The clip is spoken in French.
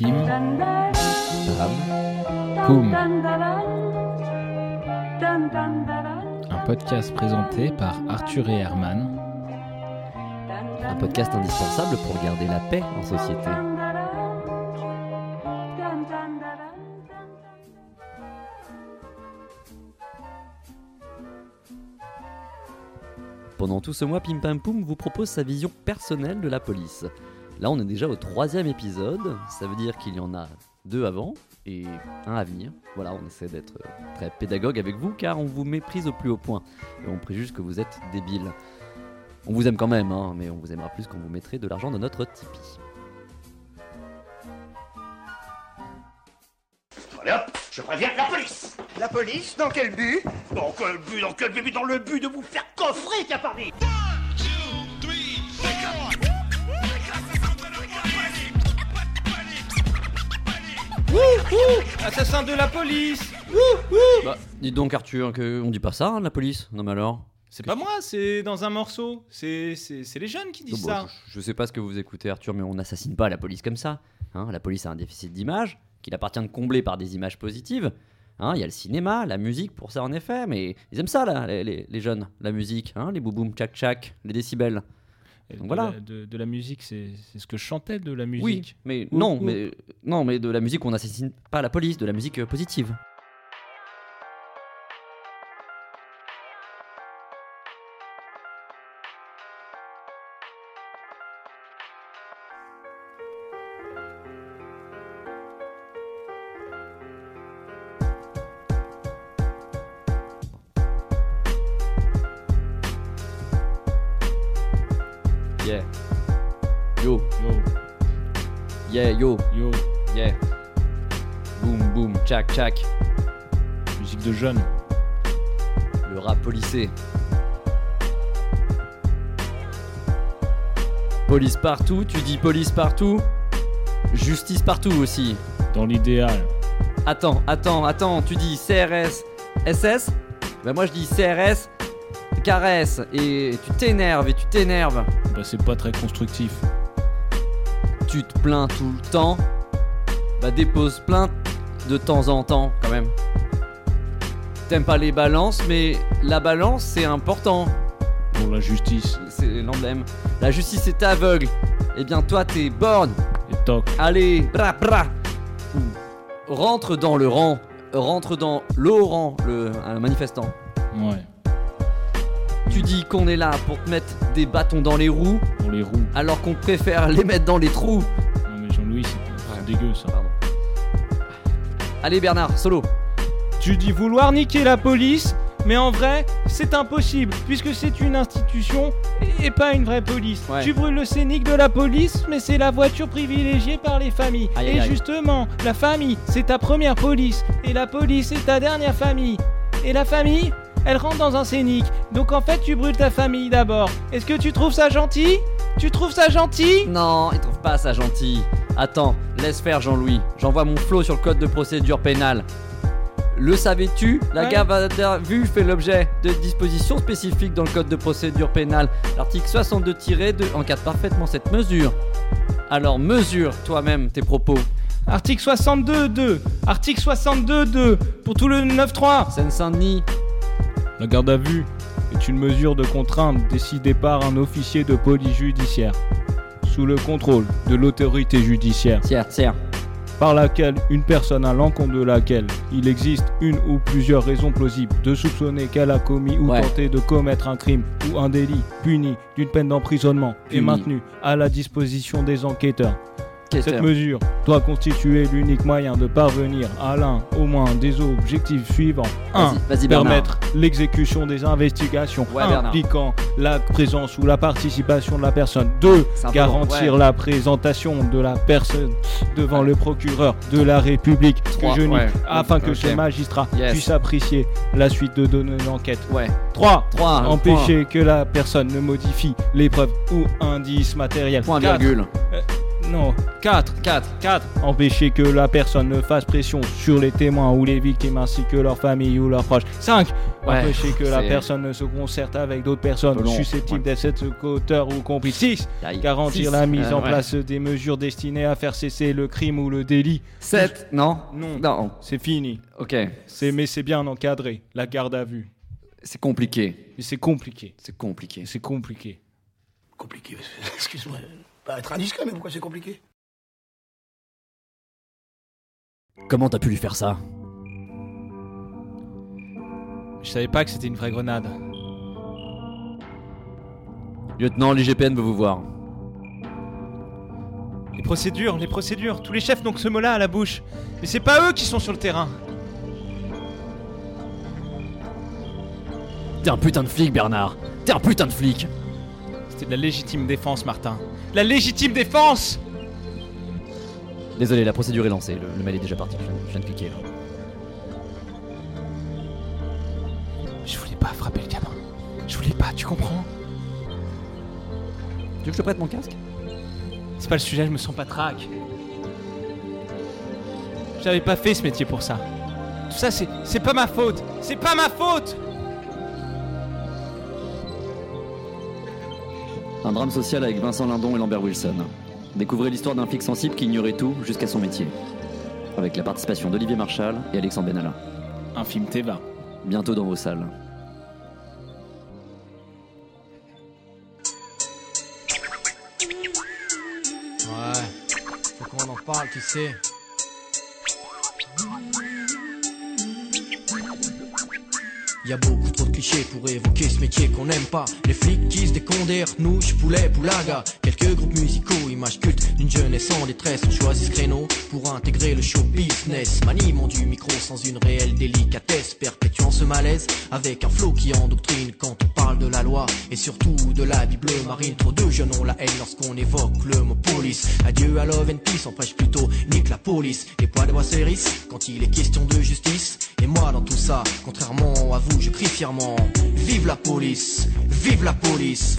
Pam Poum. Un podcast présenté par Arthur et Herman. Un podcast indispensable pour garder la paix en société. Pendant tout ce mois, Pim Pam Poum vous propose sa vision personnelle de la police. Là, on est déjà au troisième épisode, ça veut dire qu'il y en a deux avant et un à venir. Voilà, on essaie d'être très pédagogue avec vous car on vous méprise au plus haut point. Et on préjuge que vous êtes débiles. On vous aime quand même, hein, mais on vous aimera plus quand vous mettrez de l'argent dans notre Tipeee. Allez hop, je préviens la police. La police Dans quel but? Dans quel but, dans quel but? Dans le but de vous faire coffrer, Capardi Assassin de la police Bah, dites donc Arthur, que on dit pas ça, hein, la police Non mais alors C'est pas moi, c'est dans un morceau. C'est c'est- c'est les jeunes qui disent Non, ça. je, je sais pas ce que vous écoutez Arthur, mais on n'assassine pas la police comme ça. hein. la police a un déficit d'image qu'il appartient de combler par des images positives. Hein, Il y a le cinéma, la musique pour ça en effet, mais ils aiment ça là, les, les- les jeunes, la musique, hein, les bouboum tchac tchac, les décibels. Donc de voilà. la- de, de la musique, c'est c'est ce que je chantais de la musique. Oui, mais non, mais non, mais de la musique on n'assassine pas la police, de la musique euh, positive. Yeah. Yo, Yo, yeah, yo, yo, yeah. Boum boum, tchac tchac. musique de jeunes. Le rap policé. Police partout, tu dis police partout. Justice partout aussi. Dans l'idéal. Attends, attends, attends, tu dis CRS, SS Bah moi je dis CRS, caresse, et tu t'énerves, et tu t'énerves. Bah, c'est pas très constructif. Tu te plains tout le temps. Bah dépose plainte de temps en temps quand même. T'aimes pas les balances, mais la balance c'est important. Pour la justice. c'est l'emblème. La justice est aveugle. Eh bien, toi, t'es borne. Et toc. Allez, bra bra. Rentre dans le rang. Rentre dans le rang, le un manifestant. Ouais. Tu dis qu'on est là pour te mettre des bâtons dans les roues, Pour les roues. alors qu'on préfère les mettre dans les trous. Non, mais Jean-Louis, c'est c'est dégueu ça. Pardon. Allez, Bernard, solo. Tu dis vouloir niquer la police, mais en vrai, c'est impossible, puisque c'est une institution et- pas une vraie police. Ouais. Tu brûles le scénic de la police, mais c'est la voiture privilégiée par les familles. Aïe, et aïe. justement, la famille, c'est ta première police, et la police, c'est ta dernière famille. Et la famille, elle rentre dans un scénic. Donc en fait, tu brûles ta famille d'abord. Est-ce que tu trouves ça gentil? Tu trouves ça gentil? Non, il trouve pas ça gentil. Attends, laisse faire Jean-Louis. J'envoie mon flow sur le code de procédure pénale. Le savais-tu? La Ouais. garde à vue fait l'objet de dispositions spécifiques dans le code de procédure pénale. L'article 62-2 encadre parfaitement cette mesure. Alors mesure toi-même tes propos. Article 62.2. Article 62.2. Pour tout le 9-3. Seine-Saint-Denis, La garde à vue est une mesure de contrainte décidée par un officier de police judiciaire, sous le contrôle de l'autorité judiciaire, par laquelle une personne à l'encontre de laquelle il existe une ou plusieurs raisons plausibles de soupçonner qu'elle a commis ou Ouais. tenté de commettre un crime ou un délit puni d'une peine d'emprisonnement est Puni. maintenue à la disposition des enquêteurs. Cette mesure doit constituer l'unique moyen de parvenir à l'un au moins des objectifs suivants. 1. Vas-y, vas-y Bernard. Permettre l'exécution des investigations Ouais, Bernard. impliquant la présence ou la participation de la personne. 2. C'est un peu Garantir ouais. la présentation de la personne devant le procureur de la République Trois, que je nie, afin que Ok. ce magistrat Yes. puisse apprécier la suite de données d'enquête. Ouais. 3. 3. Empêcher que la personne ne modifie les preuves ou indices matériels. Point Quatre. Non, 4. 4. 4. Empêcher que la personne ne fasse pression sur les témoins ou les victimes ainsi que leur famille ou leurs proches. 5. Ouais, Empêcher que la personne ne se concerte avec d'autres personnes long. susceptibles d'être cette auteur ou complice. 6. Aïe. Garantir Six. la mise Euh, en ouais. place des mesures destinées à faire cesser le crime ou le délit. 7. Non? Non. Non. C'est fini. Ok. C'est mais c'est bien encadré. La garde à vue. C'est compliqué. Mais c'est compliqué. C'est compliqué. C'est compliqué. Compliqué, excuse-moi. Pas être indiscret, mais pourquoi c'est compliqué? Comment t'as pu lui faire ça? Je savais pas que c'était une vraie grenade. Lieutenant, l'IGPN veut vous voir. Les procédures, les procédures. Tous les chefs n'ont que ce mot-là à la bouche. Mais c'est pas eux qui sont sur le terrain. T'es un putain de flic, Bernard. T'es un putain de flic. C'était de la légitime défense, Martin. La légitime défense Désolé, la procédure est lancée. Le, le mail est déjà parti. Je viens, je viens de cliquer. là. Je voulais pas frapper le gamin. Je voulais pas, tu comprends? Tu veux que je te prête mon casque? C'est pas le sujet, je me sens pas trac. J'avais pas fait ce métier pour ça. Tout ça, c'est, c'est pas ma faute. C'est pas ma faute Un drame social avec Vincent Lindon et Lambert Wilson. Découvrez l'histoire d'un flic sensible qui ignorait tout jusqu'à son métier. Avec la participation d'Olivier Marchal et Alexandre Benalla. Un film Teva. Bientôt dans vos salles. Ouais, faut qu'on en parle, tu sais. Y a beaucoup trop de clichés pour évoquer ce métier qu'on n'aime pas. Les flics qui se décondèrent, nouches, poulet, poulaga. Quelques groupes musicaux, images cultes d'une jeunesse en détresse. On choisit ce créneau pour intégrer le show business. Maniement du micro sans une réelle délicatesse. Perpétuant ce malaise avec un flow qui endoctrine quand on parle de la loi et surtout de la Bible marine. Trop de jeunes ont la haine lorsqu'on évoque le mot police. Adieu à love and peace, on prêche plutôt nique la police. Les poids de quand il est question de justice? Et moi dans tout ça, contrairement à vous, je crie fièrement Vive la police, vive la police.